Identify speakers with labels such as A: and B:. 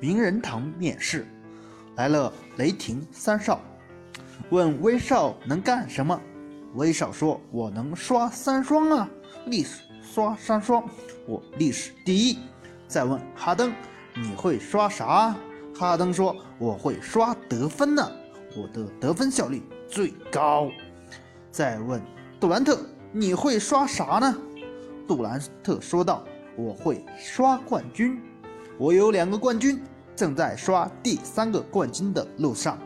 A: 名人堂面试，来了雷霆三少，问威少能干什么？威少说：“我能刷三双啊，历史刷三双，我历史第一。”再问哈登：“你会刷啥？”哈登说：“我会刷得分呢，我的得分效率最高。”再问杜兰特：“你会刷啥呢？”杜兰特说道：“我会刷冠军，我有两个冠军，正在刷第三个冠军的路上。”